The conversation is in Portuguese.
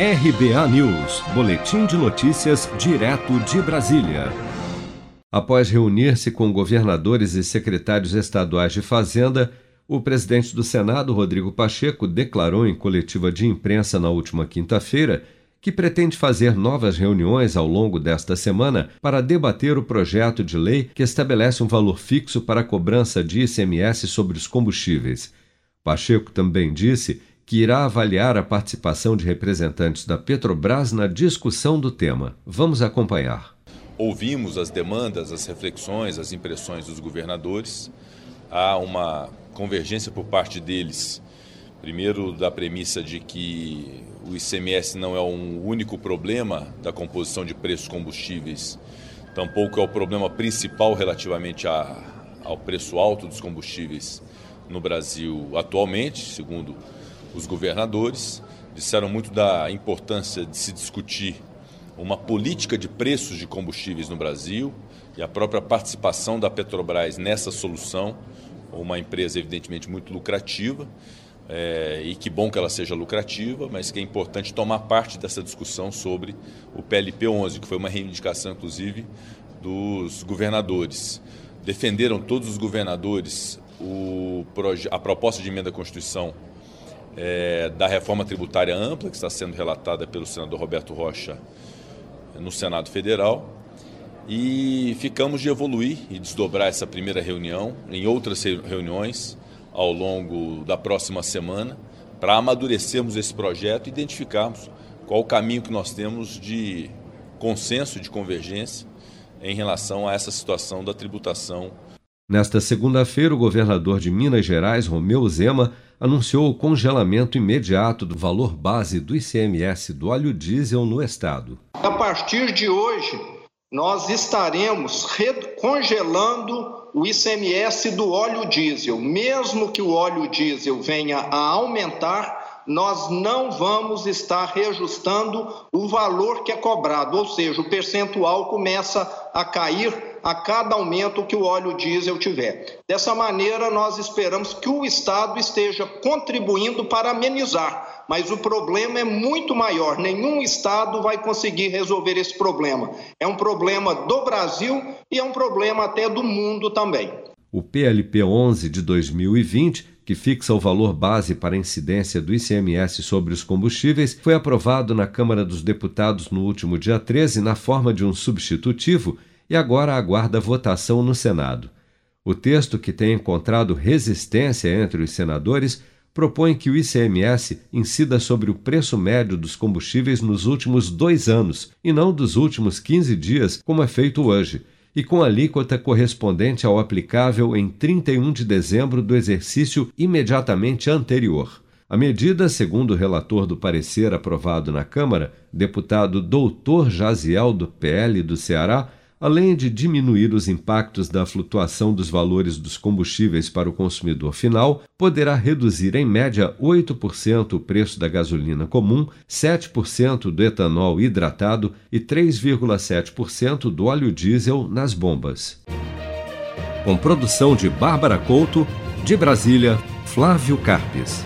RBA News, Boletim de Notícias, direto de Brasília. Após reunir-se com governadores e secretários estaduais de Fazenda, o presidente do Senado, Rodrigo Pacheco, declarou em coletiva de imprensa na última quinta-feira que pretende fazer novas reuniões ao longo desta semana para debater o projeto de lei que estabelece um valor fixo para a cobrança de ICMS sobre os combustíveis. Pacheco também disse que irá avaliar a participação de representantes da Petrobras na discussão do tema. Vamos acompanhar. Ouvimos as demandas, as reflexões, as impressões dos governadores. Há uma convergência por parte deles, primeiro da premissa de que o ICMS não é um único problema da composição de preços combustíveis, tampouco é o problema principal relativamente a, ao preço alto dos combustíveis no Brasil atualmente, segundo os governadores. Disseram muito da importância de se discutir uma política de preços de combustíveis no Brasil e a própria participação da Petrobras nessa solução, uma empresa evidentemente muito lucrativa. É, e que bom que ela seja lucrativa, mas que é importante tomar parte dessa discussão sobre o PLP 11, que foi uma reivindicação, inclusive, dos governadores. Defenderam todos os governadores o, a proposta de emenda à Constituição é, da reforma tributária ampla, que está sendo relatada pelo senador Roberto Rocha no Senado Federal. E ficamos de evoluir e desdobrar essa primeira reunião em outras reuniões ao longo da próxima semana para amadurecermos esse projeto e identificarmos qual o caminho que nós temos de consenso, de convergência em relação a essa situação da tributação Nesta segunda-feira, o governador de Minas Gerais, Romeu Zema, anunciou o congelamento imediato do valor base do ICMS do óleo diesel no estado. A partir de hoje, nós estaremos congelando o ICMS do óleo diesel. Mesmo que o óleo diesel venha a aumentar, nós não vamos estar reajustando o valor que é cobrado, ou seja, o percentual começa a cair a cada aumento que o óleo diesel tiver. Dessa maneira, nós esperamos que o Estado esteja contribuindo para amenizar, mas o problema é muito maior. Nenhum Estado vai conseguir resolver esse problema. É um problema do Brasil e é um problema até do mundo também. O PLP 11 de 2020 que fixa o valor base para a incidência do ICMS sobre os combustíveis, foi aprovado na Câmara dos Deputados no último dia 13 na forma de um substitutivo e agora aguarda votação no Senado. O texto, que tem encontrado resistência entre os senadores, propõe que o ICMS incida sobre o preço médio dos combustíveis nos últimos dois anos e não dos últimos 15 dias, como é feito hoje, e com alíquota correspondente ao aplicável em 31 de dezembro do exercício imediatamente anterior. A medida, segundo o relator do parecer aprovado na Câmara, deputado Doutor Jaziel do PL do Ceará, além de diminuir os impactos da flutuação dos valores dos combustíveis para o consumidor final, poderá reduzir em média 8% o preço da gasolina comum, 7% do etanol hidratado e 3,7% do óleo diesel nas bombas. Com produção de Bárbara Couto, de Brasília, Flávio Carpes.